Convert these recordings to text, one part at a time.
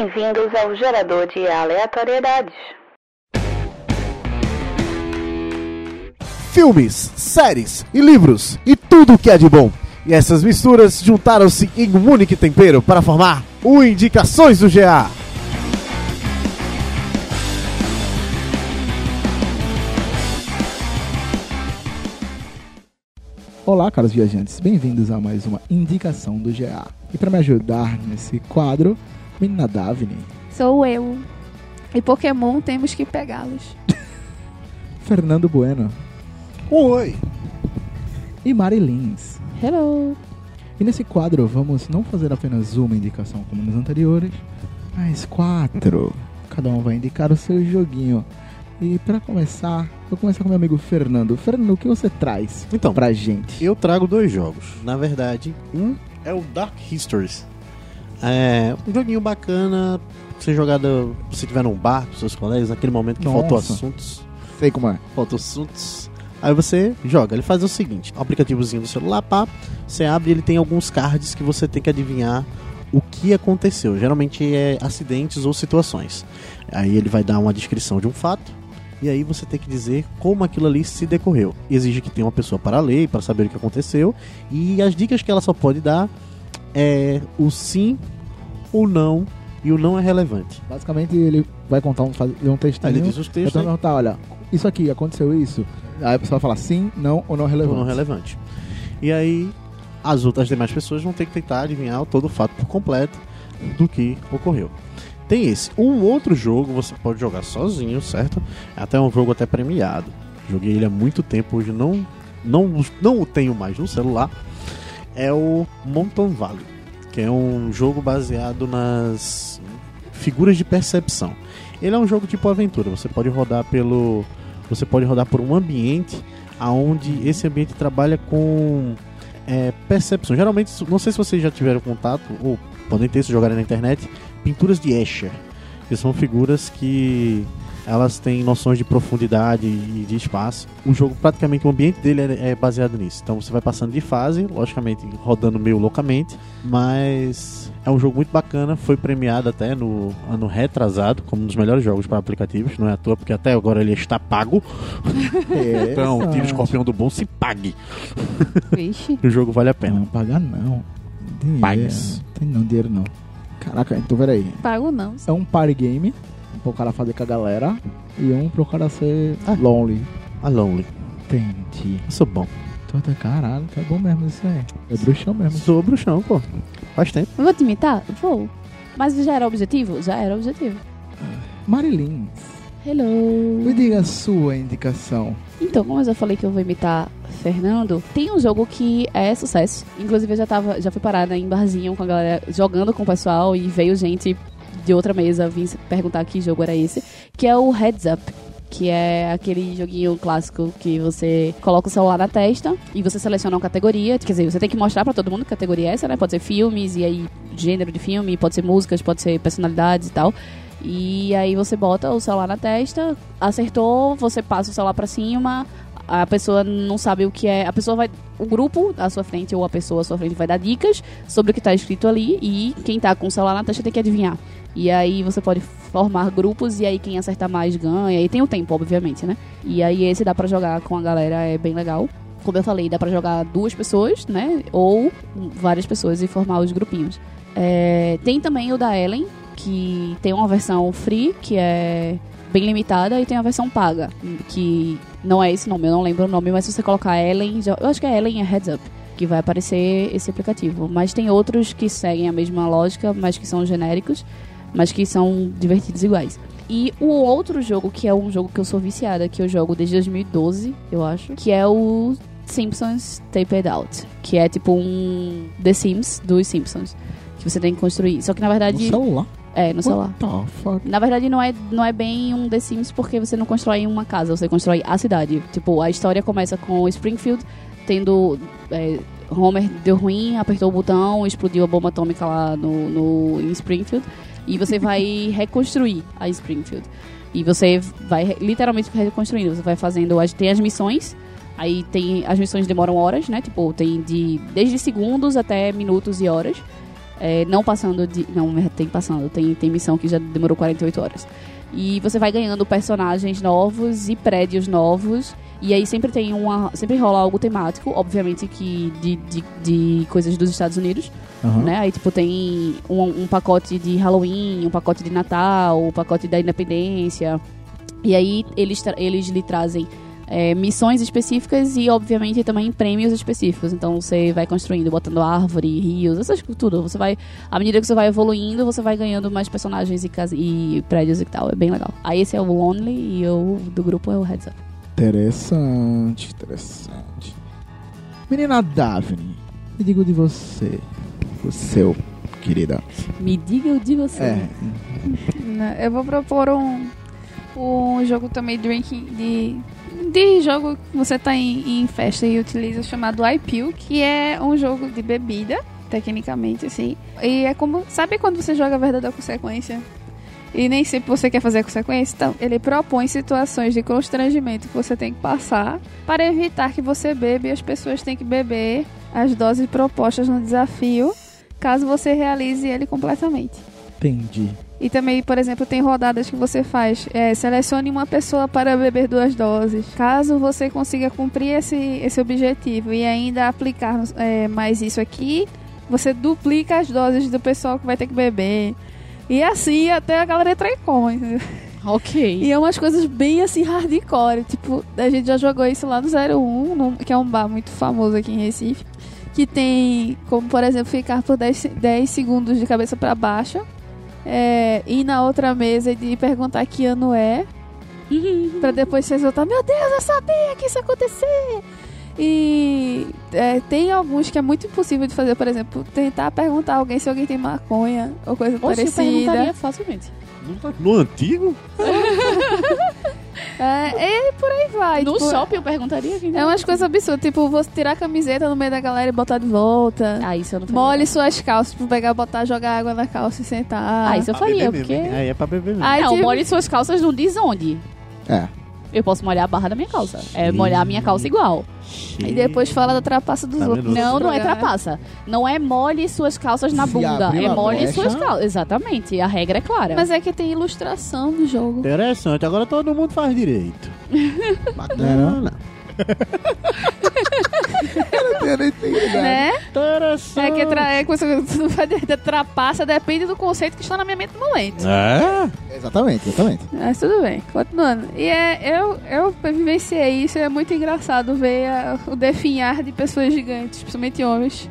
Bem-vindos ao gerador de aleatoriedades. Filmes, séries e livros e tudo o que é de bom. E essas misturas juntaram-se em um único tempero para formar o Indicações do GA. Olá, caros viajantes, bem-vindos a mais uma indicação do GA. E para me ajudar nesse quadro, menina Davine, Sou eu. E Pokémon temos que pegá-los. Fernando Bueno Oi! e Mari Lins. Hello. E nesse quadro vamos não fazer apenas uma indicação como nos anteriores, mas quatro. Cada um vai indicar o seu joguinho. E para começar, vou começar com meu amigo Fernando. Fernando, o que você traz Então, pra gente? eu trago dois jogos. Na verdade, um é o Dark Histories. É um joguinho bacana. pra Você jogado, se tiver num bar com seus colegas, naquele momento que faltou Nossa. assuntos. Sei como é. Faltou assuntos. Aí você joga. Ele faz o seguinte: o aplicativozinho do celular, pá, você abre e ele tem alguns cards que você tem que adivinhar o que aconteceu. Geralmente é acidentes ou situações. Aí ele vai dar uma descrição de um fato. E aí você tem que dizer como aquilo ali se decorreu. Exige que tenha uma pessoa para ler, para saber o que aconteceu. E as dicas que ela só pode dar é o sim, o não e o não é relevante. Basicamente ele vai contar um, um textinho. Aí ele diz os Então textos né? perguntar, olha, isso aqui, aconteceu isso? Aí a pessoa vai falar sim, não ou não ou relevante. não relevante. E aí as outras demais pessoas vão ter que tentar adivinhar todo o fato por completo do que ocorreu. Tem esse. Um outro jogo você pode jogar sozinho, certo? É até um jogo até premiado. Joguei ele há muito tempo, hoje não não não o tenho mais no celular. É o Mountain Valley, que é um jogo baseado nas figuras de percepção. Ele é um jogo tipo aventura, você pode rodar pelo você pode rodar por um ambiente aonde esse ambiente trabalha com é, percepção. Geralmente, não sei se vocês já tiveram contato ou podem ter se jogarem na internet, pinturas de Escher, que são figuras que elas têm noções de profundidade e de espaço. O jogo, praticamente, o ambiente dele é, é baseado nisso. Então você vai passando de fase, logicamente rodando meio loucamente, mas é um jogo muito bacana. Foi premiado até no ano retrasado como um dos melhores jogos para aplicativos. Não é à toa, porque até agora ele está pago. É, Então, tira o escorpião do bolso e pague. Vixe. O jogo vale a pena. Não, pagar não. Dinheiro. Pagues. Tem não, dinheiro não. Caraca, então peraí. Pago não. É um party game, um pro cara fazer com a galera, e um pro cara ser Ah. lonely. A Lonely. Entendi. Eu sou bom. Tô, tô, caralho, tá bom mesmo isso aí. É bruxão mesmo. Sou bruxão, pô. Faz tempo. Eu vou te imitar? Vou. Mas já era objetivo? Já era objetivo. Marilyn, Hello. me diga a sua indicação. Então, como eu já falei que eu vou imitar Fernando, tem um jogo que é sucesso. Inclusive, eu já, tava, já fui parada em barzinho com a galera, jogando com o pessoal, e veio gente de outra mesa vir perguntar que jogo era esse, que é o Heads Up. Que é aquele joguinho clássico que você coloca o celular na testa e você seleciona uma categoria. Quer dizer, você tem que mostrar pra todo mundo que categoria é essa, né? Pode ser filmes, e aí gênero de filme, pode ser músicas, pode ser personalidades e tal. E aí você bota o celular na testa, acertou, você passa o celular pra cima, a pessoa não sabe o que é. A pessoa vai. O grupo à sua frente ou a pessoa à sua frente vai dar dicas sobre o que tá escrito ali e quem tá com o celular na testa tem que adivinhar. E aí você pode formar grupos e aí quem acertar mais ganha. E tem o tempo, obviamente, né? E aí esse dá pra jogar com a galera, é bem legal. Como eu falei, dá pra jogar duas pessoas, né? Ou várias pessoas e formar os grupinhos. É, tem também o da Ellen, que tem uma versão free, que é bem limitada, e tem a versão paga, que não é esse nome, eu não lembro o nome, mas se você colocar Ellen, eu acho que é Ellen é Heads Up, que vai aparecer esse aplicativo. Mas tem outros que seguem a mesma lógica, mas que são genéricos, mas que são divertidos iguais. E o outro jogo, que é um jogo que eu sou viciada, que eu jogo desde 2012, eu acho, que é o Simpsons Taped Out, que é tipo um The Sims dos Simpsons, que você tem que construir. Só que na No verdade celular? É no celular. Na verdade, não é, não é bem um The Sims porque você não constrói uma casa, você constrói a cidade. Tipo, a história começa com Springfield tendo. é, Homer deu ruim, apertou o botão, explodiu a bomba atômica lá no, no, em Springfield. E você vai reconstruir a Springfield. E você vai literalmente reconstruindo. Você vai fazendo. Tem as missões. Aí tem. As missões demoram horas, né? Tipo, tem de. Desde segundos até minutos e horas. É, não passando de. Não, tem passando, tem, tem missão que já demorou 48 horas. E você vai ganhando personagens novos e prédios novos. E aí sempre tem uma. Sempre rola algo temático, obviamente que de, de, de coisas dos Estados Unidos. Aham. Né? Aí, tipo, tem um, um pacote de Halloween, um pacote de Natal, um pacote da Independência. E aí eles, eles lhe trazem é, missões específicas e, obviamente, também prêmios específicos. Então você vai construindo, botando árvore, rios, essas coisas, tudo. Você vai. À medida que você vai evoluindo, você vai ganhando mais personagens e, casa, e prédios e tal. É bem legal. Aí esse é o Lonely e eu do grupo é o Heads Up. Interessante, interessante. Menina Daphne, me diga o de você. O seu, querida. Me diga o de você. É. Eu vou propor um, um jogo também drinking de, de jogo que você tá em, em festa e utiliza chamado iPil, que é um jogo de bebida, tecnicamente, assim. E é como. Sabe quando você joga a verdade ou consequência? E nem sempre você quer fazer a consequência, então ele propõe situações de constrangimento que você tem que passar para evitar que você beba e as pessoas têm que beber as doses propostas no desafio, caso você realize ele completamente. Entendi. E também, por exemplo, tem rodadas que você faz. é, selecione uma pessoa para beber duas doses. Caso você consiga cumprir esse, esse objetivo e ainda aplicar é, mais isso aqui, você duplica as doses do pessoal que vai ter que beber. E assim até a galera entrar em coma. entendeu? Ok. E é umas coisas bem assim hardcore. Tipo, a gente já jogou isso lá no 01, num- que é um bar muito famoso aqui em Recife. Que tem, como por exemplo, ficar por 10, se- 10 segundos de cabeça pra baixo. É, ir na outra mesa e perguntar que ano é. pra depois você soltar, meu Deus, eu sabia que isso ia acontecer! E é, tem alguns que é muito impossível de fazer, por exemplo, tentar perguntar a alguém se alguém tem maconha ou coisa Oxe, eu parecida. perguntaria facilmente. No antigo? É, e por aí vai. no tipo, shopping eu perguntaria. quem É umas coisas absurdas, tipo, você tirar a camiseta no meio da galera e botar de volta. Ah, isso eu não faria. Mole suas calças, tipo, pegar, botar, jogar água na calça e sentar. Ah, isso eu Pra faria, beber porque... Aí é pra beber mesmo. Aí, não, tipo- molhe suas calças não diz onde. É. Eu posso molhar a barra da minha calça. É molhar a minha calça igual. E depois fala da trapaça dos Tá outros. Não, não é Programa. trapaça. Não é molhe suas calças na bunda. É molhe brecha- suas calças. Exatamente. A regra é clara. Mas é que tem ilustração no jogo. Interessante, agora todo mundo faz direito. Bacana. Eu não entendi nada. Né? Interessante. É que tra é que dizer, trapaça depende do conceito que está na minha mente no momento. É? Exatamente, exatamente. Mas tudo bem, continuando. E é, eu, eu vivenciei isso, é muito engraçado ver a- o definhar de pessoas gigantes, principalmente homens.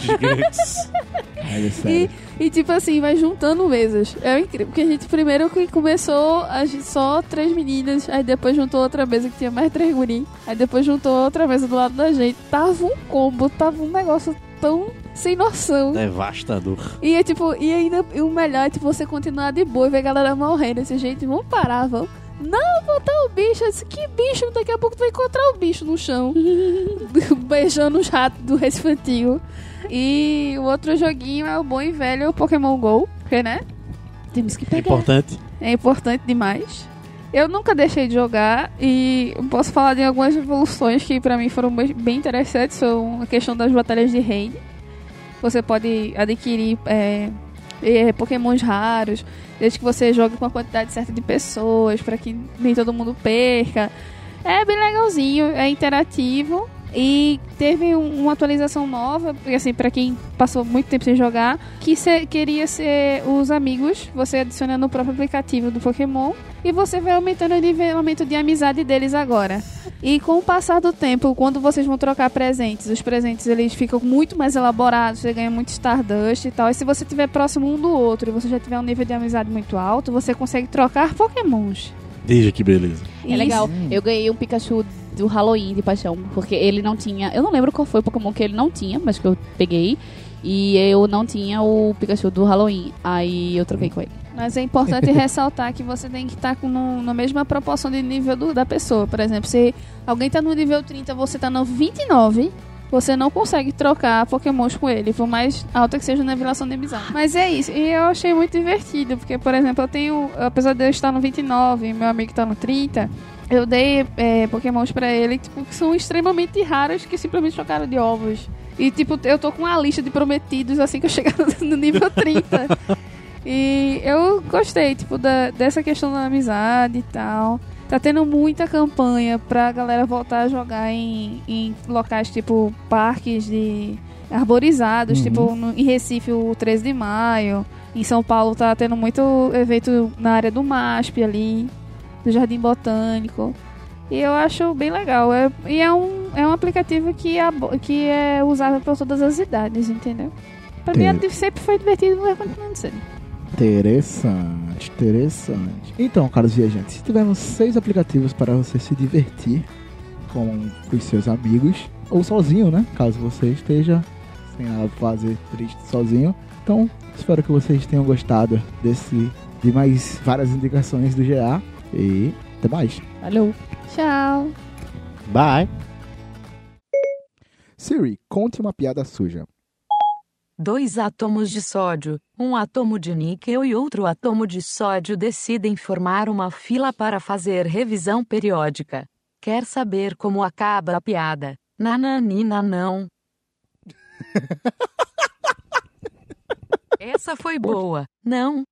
Gigantes. É E, e tipo assim, vai juntando mesas. É incrível, porque a gente primeiro que começou a gente, só três meninas, aí depois juntou outra mesa que tinha mais três guri, aí depois juntou outra mesa do lado da gente. Tava um combo, tava um negócio tão sem noção. Devastador. E é tipo, e ainda e o melhor é tipo, você continuar de boa e ver a galera morrendo desse jeito. Vamos parar, vamos. Não, botar o bicho. Eu disse, que bicho? Daqui a pouco tu vai encontrar o bicho no chão. Beijando os ratos do Recife Antigo. E o outro joguinho é o bom e velho Pokémon GO. Porque, né? Temos que pegar. Importante. É importante demais. Eu nunca deixei de jogar e eu posso falar de algumas evoluções que pra mim foram bem bem interessantes. São a questão das batalhas de raid. Você pode adquirir é, é, pokémons raros, desde que você jogue com a quantidade certa de pessoas, pra que nem todo mundo perca. É bem legalzinho, é interativo. E teve um- uma atualização nova, assim, pra quem passou muito tempo sem jogar, que cê- queria ser os amigos, você adiciona no próprio aplicativo do Pokémon, e você vai aumentando o nivelamento de amizade deles agora. E com o passar do tempo, quando vocês vão trocar presentes, os presentes eles ficam muito mais elaborados, você ganha muito Stardust e tal. E se você estiver próximo um do outro e você já tiver um nível de amizade muito alto, você consegue trocar Pokémons. Veja que beleza. É legal. Eu ganhei um Pikachu do Halloween de paixão, porque ele não tinha. Eu não lembro qual foi o Pokémon que ele não tinha, mas que eu peguei. E eu não tinha o Pikachu do Halloween. Aí eu troquei com ele. Mas é importante ressaltar que você tem que estar com no, na mesma proporção de nível do- da pessoa. Por exemplo, se alguém tá no nível 30 você tá no 29, você não consegue trocar pokémons com ele, por mais alta que seja a nivelação de amizade. Mas é isso, e eu achei muito divertido, porque, por exemplo, eu tenho, apesar de eu estar no 29 e meu amigo tá no 30, eu dei é, pokémons pra ele tipo, que são extremamente raros, que simplesmente trocaram de ovos. E, tipo, eu tô com uma lista de prometidos assim que eu chegar no nível 30. E eu gostei, tipo, da, dessa questão da amizade e tal. Tá tendo muita campanha pra galera voltar a jogar em, em locais tipo parques de arborizados, Uhum. tipo no- em Recife o 13 de maio. Em São Paulo tá tendo muito evento na área do MASP ali, do Jardim Botânico. E eu acho bem legal. É, e é um, é um aplicativo que, abo- que é usável por todas as idades, entendeu? Pra mim Entendi. é- sempre foi divertido e vai continuando sendo. Interessante, interessante. Então, caros viajantes, tivemos seis aplicativos para você se divertir com os seus amigos, ou sozinho, né? Caso você esteja sem a fase triste sozinho. Então, espero que vocês tenham gostado desse de mais várias indicações do GA e até mais. Valeu. Tchau! Bye. Siri, conte uma piada suja. Dois átomos de sódio, um átomo de níquel e outro átomo de sódio decidem formar uma fila para fazer revisão periódica. Quer saber como acaba a piada? Nananina não. Essa foi boa, não?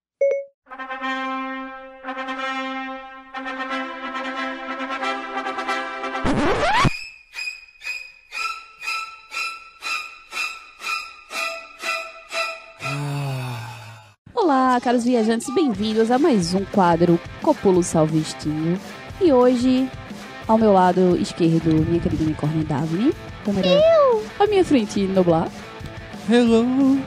Olá, caros viajantes, bem-vindos a mais um quadro Copulo Salvestinho. E hoje, ao meu lado esquerdo, minha querida unicórnio Daphne. Câmera à minha frente, Noblar. Hello.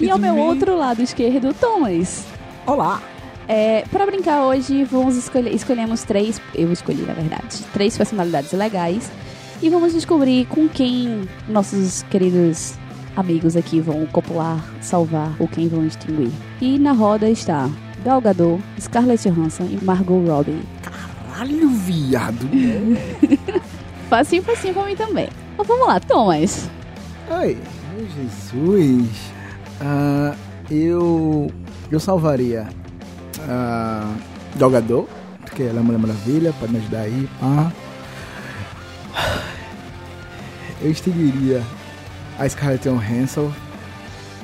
E ao meu me. outro lado esquerdo, Thomas. Olá! É, para brincar hoje, vamos escolher, escolhemos três, eu escolhi na verdade, três personalidades legais e vamos descobrir com quem nossos queridos amigos aqui vão copular, salvar ou quem vão extinguir. E na roda está Gal Gadot, Scarlett Johansson e Margot Robbie. Caralho, viado! Facinho, facinho pra mim também. Então vamos lá, Thomas. Ai, meu Jesus. Ah, eu. Eu salvaria a Galgador, porque ela é uma Maravilha, pode me ajudar aí. pá. Eu extinguiria a Scarlett Johansson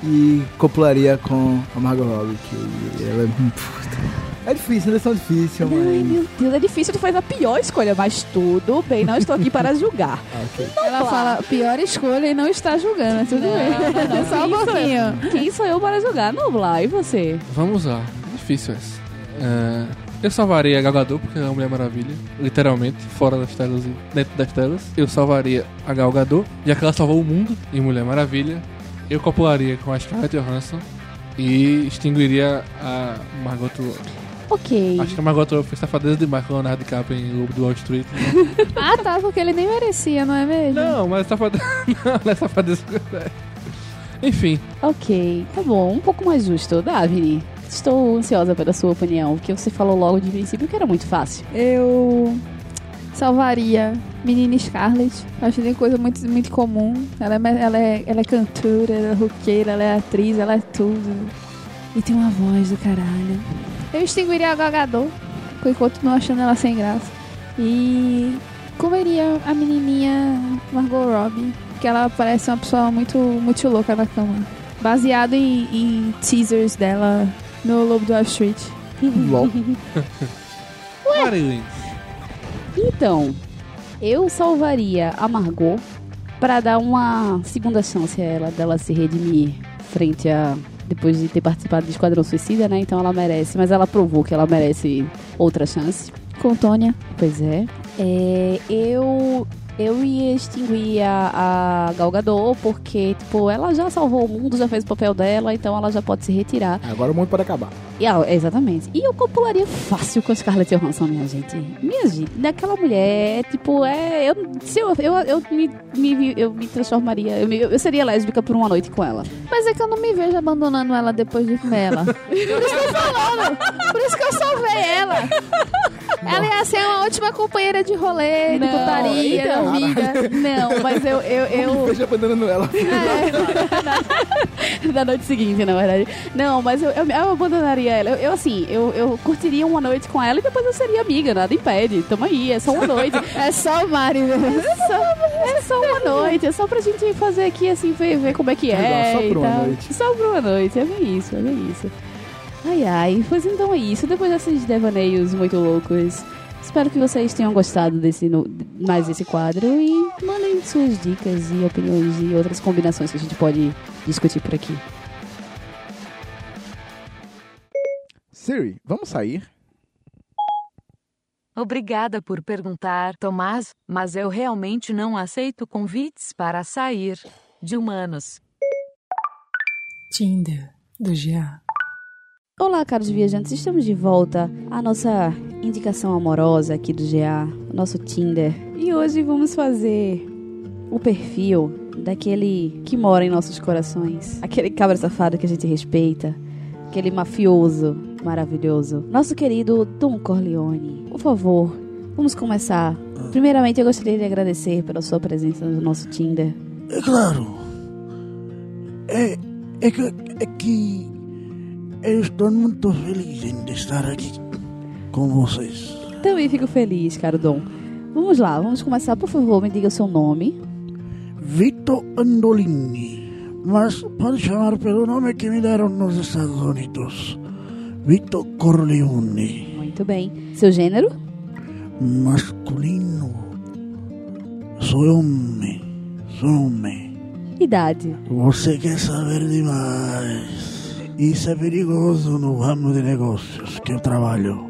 e copularia com a Margot Robbie, que ela é. Puta. É difícil, eles são difíceis, Ai, mas. meu Deus, é difícil, tu fez a pior escolha, mas tudo bem, não estou aqui para julgar. Ah, ok. Ela fala, pior escolha e não está julgando, tudo bem. Só um Quem sou eu? pouquinho. Quem sou eu para julgar? Noblar, e você? Vamos lá, difícil essa. É, eu salvaria a Gal Gadot, porque é uma Mulher Maravilha, literalmente, fora das telas e dentro das telas. Eu salvaria a Gal Gadot, já que ela salvou o mundo em Mulher Maravilha. Eu copularia com a Scarlett Johansson e extinguiria a Margot Robbie. Ok. Acho que a Margot Robbie foi safadeza demais com o Leonardo DiCaprio em Lobo do Wall Street. Ah, tá, porque ele nem merecia, não é mesmo? Não, mas safadeza... Não, não é safadeza... Enfim, Ok, tá bom, um pouco mais justo. Davi, estou ansiosa pela sua opinião, porque você falou logo de princípio que era muito fácil. Eu salvaria Menina Scarlett. Acho que tem coisa muito, muito comum. Ela é, ela, é, ela é cantora, ela é roqueira, ela é atriz, ela é tudo. E tem uma voz do caralho. Eu extinguiria a Gagador, eu continuo achando ela sem graça. E comeria a menininha Margot Robbie, que ela parece uma pessoa muito, muito louca na cama. Baseado em, em teasers dela no Lobo do Wall Street. LOL. Marilyn. Então, eu salvaria a Margot para dar uma segunda chance a ela dela se redimir frente a depois de ter participado do Esquadrão Suicida, né? Então ela merece, mas ela provou que ela merece outra chance. Com Tônia. Pois é. É, eu eu ia extinguir a, a Gal Gadot porque, tipo, ela já salvou o mundo, já fez o papel dela, então ela já pode se retirar. Agora o mundo pode acabar. E, ah, exatamente. E eu copularia fácil com a Scarlett Johansson, minha gente. Minha gente, daquela mulher, tipo, é. Eu, se eu, eu, eu, me, me- eu me transformaria. Eu, me- eu seria lésbica por uma noite com ela. Mas é que eu não me vejo abandonando ela depois de comer ela. Por isso que eu tô falando. Por isso que eu salvei ela. Ela ia ser uma ótima companheira de rolê, de Não, putaria, então. Não, mas eu. eu, eu Veja abandonando ela. da noite seguinte, na verdade. Não, mas eu, eu, eu abandonaria ela. Eu, eu, assim, eu, eu curtiria uma noite com ela e depois eu seria amiga, nada impede. Tamo aí, é só uma noite. É só o Mari mesmo. É só, é só uma noite, é só pra gente fazer aqui, assim, ver, ver como é que é. Só por e uma tal. noite. Só por uma noite, é bem isso, é bem isso. Ai, ai, pois então é isso. Depois desses devaneios muito loucos, espero que vocês tenham gostado desse no- mais desse quadro e mandem suas dicas e opiniões e outras combinações que a gente pode discutir por aqui. Siri, vamos sair? Obrigada por perguntar, Tomás, mas eu realmente não aceito convites para sair de humanos. Tinder do GA. Olá, caros viajantes, estamos de volta à nossa indicação amorosa aqui do GA, nosso Tinder. E hoje vamos fazer o perfil daquele que mora em nossos corações, aquele cabra safado que a gente respeita, aquele mafioso maravilhoso, nosso querido Don Corleone. Por favor, vamos começar. Primeiramente, eu gostaria de agradecer pela sua presença no nosso Tinder. É claro. É, é, que, é que eu estou muito feliz em estar aqui com vocês. Também fico feliz, caro Dom. Vamos lá, vamos começar. Por favor, me diga o seu nome. Vito Andolini. Mas pode chamar pelo nome que me deram nos Estados Unidos. Vito Corleone. Muito bem. Seu gênero? Masculino. Sou homem. Sou homem. Idade. Você quer saber demais. Isso é perigoso no ramo de negócios que eu trabalho.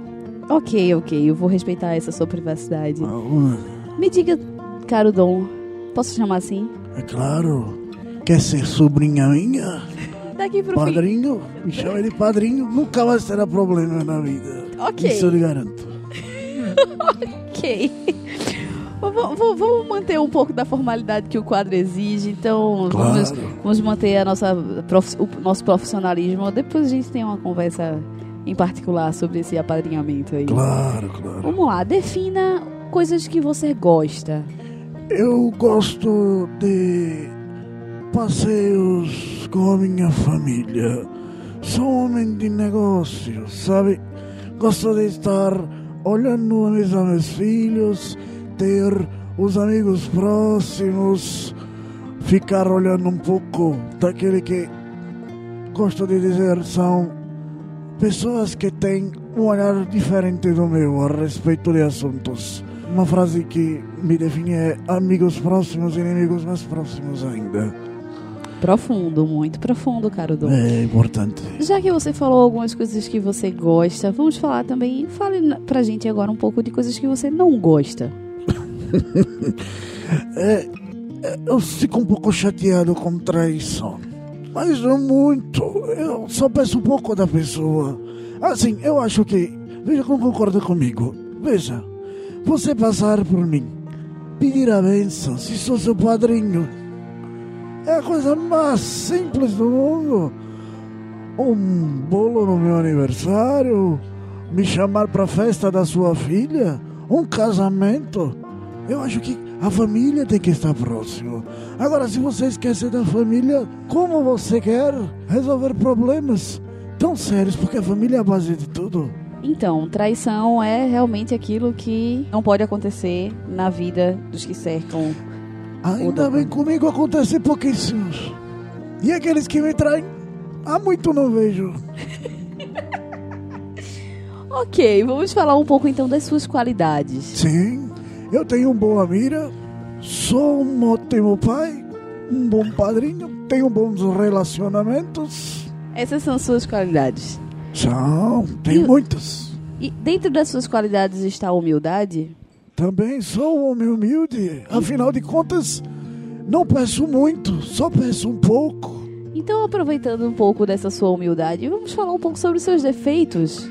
Ok, ok, eu vou respeitar essa sua privacidade. Ah, Me diga, caro Dom, posso chamar assim? É claro. Quer ser sobrinha minha? Daqui pro fim. Padrinho? Me chama de padrinho. Nunca mais terá problema na vida. Ok. Isso eu lhe garanto. Ok. Vamos manter um pouco da formalidade que o quadro exige, então vamos, Claro. vamos manter a nossa, o nosso profissionalismo. Depois a gente tem uma conversa em particular sobre esse apadrinhamento aí. Claro, claro. Vamos lá, defina coisas que você gosta. Eu gosto de passeios com a minha família. Sou homem de negócios, sabe? Gosto de estar olhando a mesa meus filhos, ter os amigos próximos, ficar olhando um pouco daquele que gosto de dizer são pessoas que têm um olhar diferente do meu a respeito de assuntos. Uma frase que me define é amigos próximos e inimigos mais próximos ainda. Profundo, muito profundo, caro Dom. É importante. Já que você falou algumas coisas que você gosta, vamos falar também. Fale pra gente agora um pouco de coisas que você não gosta. É, é, eu fico um pouco chateado com traição. Mas não muito. Eu só peço um pouco da pessoa. Assim, eu acho que. Veja como concorda comigo. Veja, você passar por mim, pedir a benção, se sou seu padrinho. É a coisa mais simples do mundo. Um bolo no meu aniversário, me chamar para a festa da sua filha, um casamento. Eu acho que a família tem que estar próximo. Agora, se você esquece da família, como você quer resolver problemas tão sérios? Porque a família é a base de tudo. Então, traição é realmente aquilo que não pode acontecer na vida dos que cercam. Ainda bem comigo acontece pouquíssimos. E aqueles que me traem, há muito não vejo. Ok, vamos falar um pouco então das suas qualidades. Sim, eu tenho uma boa mira, sou um ótimo pai, um bom padrinho, tenho bons relacionamentos. Essas são suas qualidades. São, tenho E- muitas. E dentro das suas qualidades está a humildade? Também sou um homem humilde. Afinal de contas, não peço muito, só peço um pouco. Então, aproveitando um pouco dessa sua humildade, vamos falar um pouco sobre os seus defeitos.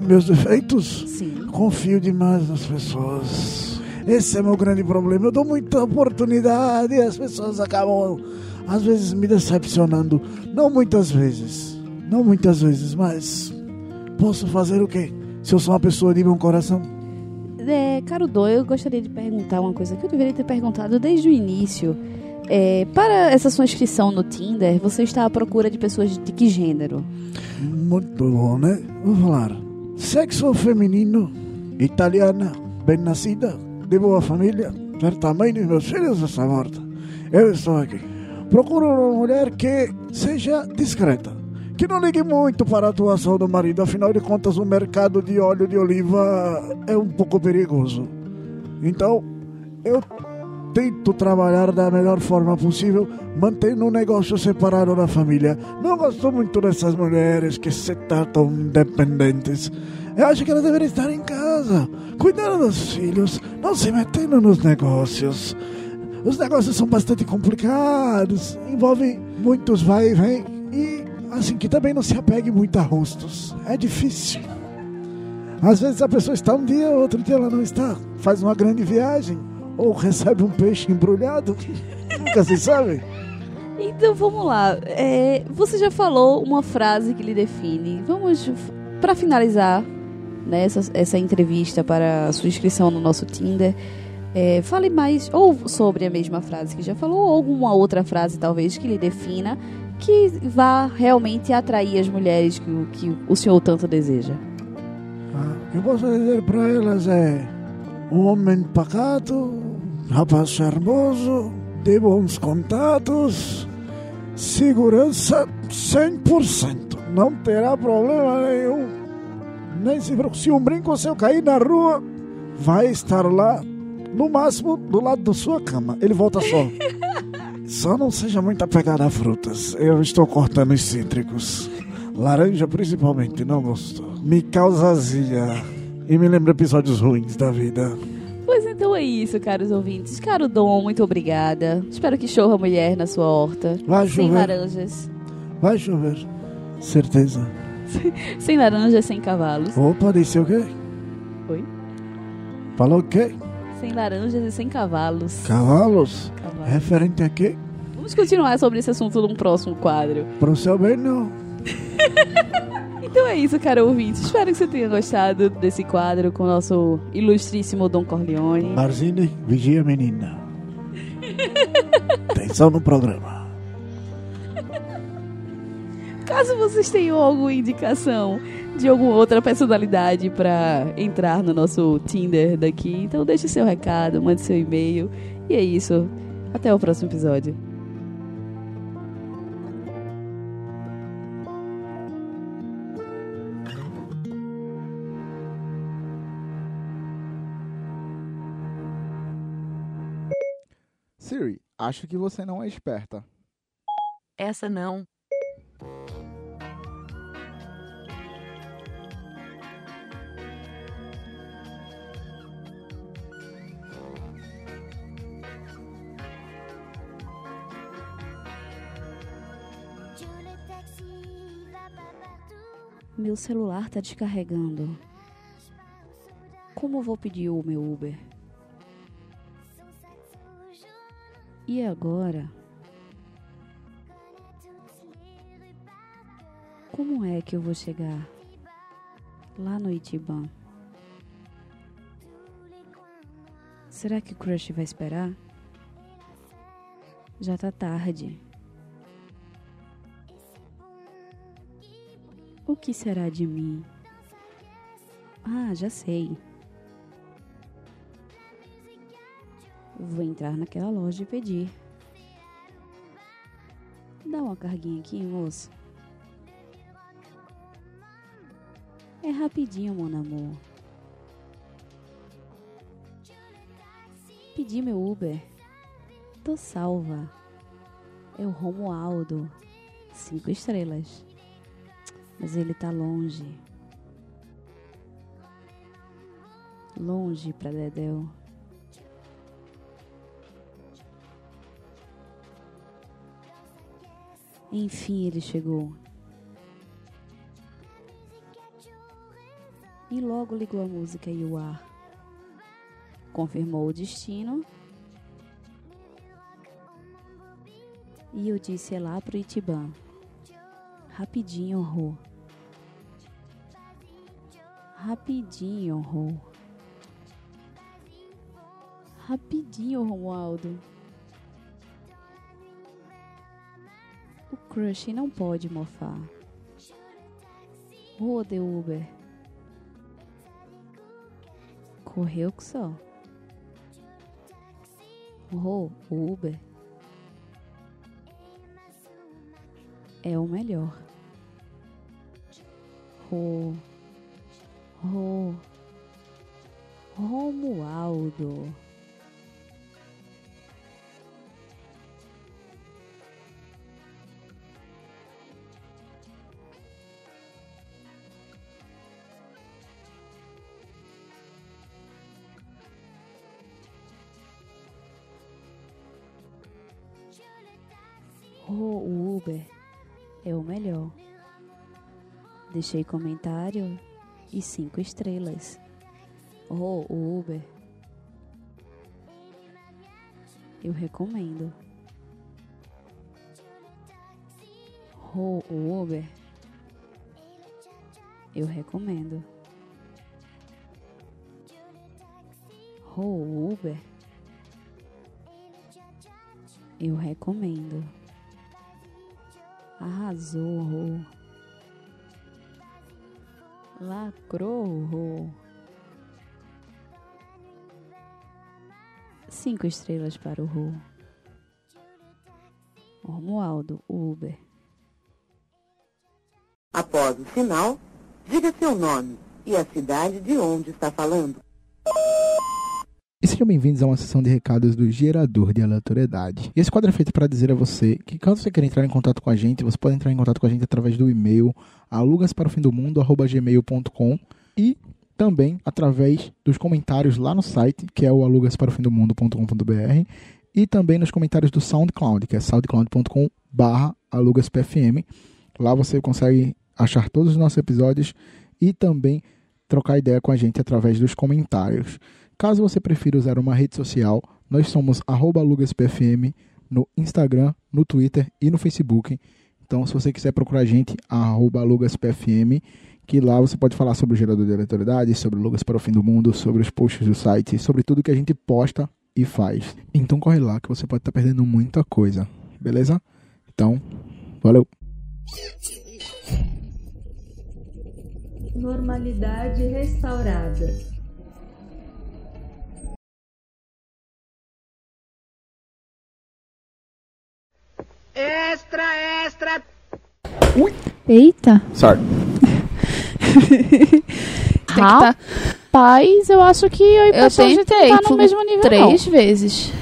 Meus defeitos? Sim. Confio demais nas pessoas. Esse é meu grande problema. Eu dou muita oportunidade e as pessoas acabam, às vezes, me decepcionando. Não muitas vezes. Não muitas vezes, mas. Posso fazer o quê? Se eu sou uma pessoa de bom coração? É, caro Dom, eu gostaria de perguntar uma coisa que eu deveria ter perguntado desde o início. É, para essa sua inscrição no Tinder, você está à procura de pessoas de que gênero? Muito bom, né? Vou falar. Sexo feminino, italiana, bem nascida, de boa família, certamente meus filhos essa morta. Eu estou aqui. Procuro uma mulher que seja discreta, que não ligue muito para a atuação do marido, afinal de contas o mercado de óleo de oliva é um pouco perigoso. Então, eu tento trabalhar da melhor forma possível, mantendo o negócio separado da família. Não gosto muito dessas mulheres que se tratam independentes. Eu acho que elas deveriam estar em casa, cuidando dos filhos, não se metendo nos negócios. Os negócios são bastante complicados, envolvem muitos vai e vem e assim que também não se apegue muito a rostos. É difícil. Às vezes a pessoa está um dia, outro dia ela não está. Faz uma grande viagem ou recebe um peixe embrulhado. Nunca se sabe. Então vamos lá. É, você já falou uma frase que lhe define. Vamos, para finalizar né, essa, essa entrevista para a sua inscrição no nosso Tinder. é, fale mais ou sobre a mesma frase que já falou, ou alguma outra frase talvez que lhe defina, que vá realmente atrair as mulheres que, o- que o senhor tanto deseja. Que eu posso dizer para elas é um homem pacato, rapaz charmoso, de bons contatos, segurança 100%. Não terá problema nenhum. Nem se preocupe. Se um brinco seu cair na rua, vai estar lá, no máximo, do lado da sua cama. Ele volta só. Só não seja muito apegado a frutas. Eu estou cortando os cítricos. Laranja, principalmente, não gosto. Me causa azia. E me lembra episódios ruins da vida. Pois então é isso, caros ouvintes. Caro Dom, muito obrigada. Espero que chorra mulher na sua horta. Vai sem chover. laranjas. Vai chover. Certeza. Sem laranjas, sem cavalos. Opa, disse o quê? Oi? Falou o quê? Sem laranjas e sem cavalos. Cavalos? Cavalos. Referente a quê? Vamos continuar sobre esse assunto num próximo quadro. Pro seu bem, não. Então é isso, caro ouvinte. Espero que você tenha gostado desse quadro com o nosso ilustríssimo Dom Corleone. Barzini, vigia menina. Atenção no programa. Caso vocês tenham alguma indicação de alguma outra personalidade pra entrar no nosso Tinder daqui, então deixe seu recado, mande seu e-mail. E é isso. Até o próximo episódio. Acho que você não é esperta. Essa não. Meu celular tá descarregando. Como vou pedir o meu Uber? E agora? Como é que eu vou chegar lá no Itiban? Será que o Crush vai esperar? Já tá tarde. O que será de mim? Ah, já sei. Vou entrar naquela loja e pedir. Dá uma carguinha aqui, moço. É rapidinho, mon amor. Pedi meu Uber. Tô salva. É o Romualdo. Cinco estrelas. Mas ele tá longe. Longe pra Dedéu. Enfim, ele chegou. E logo ligou a música e o ar. Confirmou o destino. E eu disse é lá pro Itibã. Rapidinho, Rô. Rapidinho, Rô. Rapidinho, Romualdo. Crush não pode mofar. Rua de Uber. Correu que só. Rô, o Uber. É o melhor. Rô. Rô. Romualdo. O Uber é o melhor. Deixei comentário e cinco estrelas. Rô, o Uber. Eu recomendo. Rô, o Uber. Eu recomendo. Rô, o Uber. Eu recomendo. Arrasou. Lacrou. Cinco estrelas para o Rô. Romualdo, Uber. Após o sinal, diga seu nome e a cidade de onde está falando. Sejam bem-vindos a uma sessão de recados do Gerador de Aleatoriedade. Esse quadro é feito para dizer a você que, caso você queira entrar em contato com a gente, você pode entrar em contato com a gente através do e-mail alugasparofimdomundo.gmail.com e também através dos comentários lá no site, que é o alugasparofimdomundo.com.br e também nos comentários do SoundCloud, que é soundcloud.com alugaspfm. Lá você consegue achar todos os nossos episódios e também trocar ideia com a gente através dos comentários. Caso você prefira usar uma rede social, nós somos alugaspfm no Instagram, no Twitter e no Facebook. Então, se você quiser procurar a gente, alugaspfm, que lá você pode falar sobre o gerador de aleatoriedade, sobre Lugas para o fim do mundo, sobre os posts do site, sobre tudo que a gente posta e faz. Então corre lá que você pode estar perdendo muita coisa, beleza? Então, valeu! Normalidade restaurada. Extra, extra! Eita! Sorry. Rapaz, eu acho que eu e Eu gente tentei tá no mesmo nível, três não. vezes.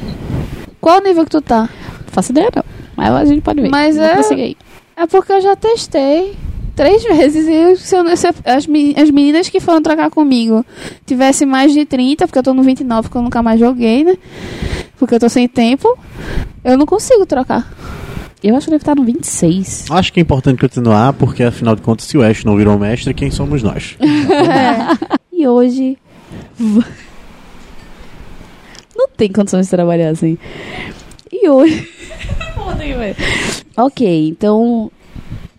Qual nível que tu tá? Não faço ideia, não. Mas a gente pode ver. Mas é- prosseguir aí. É porque eu já testei três vezes e se, eu- se as, as meninas que foram trocar comigo tivessem mais de 30, porque eu tô no 29, porque eu nunca mais joguei, né? Porque eu tô sem tempo, eu não consigo trocar. Eu acho que deve estar no 26. Acho que é importante continuar, porque afinal de contas, se o Ash não virou mestre, quem somos nós? E hoje. Não tem condições de trabalhar assim. E hoje. Ok, então.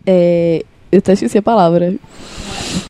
É, eu até esqueci a palavra.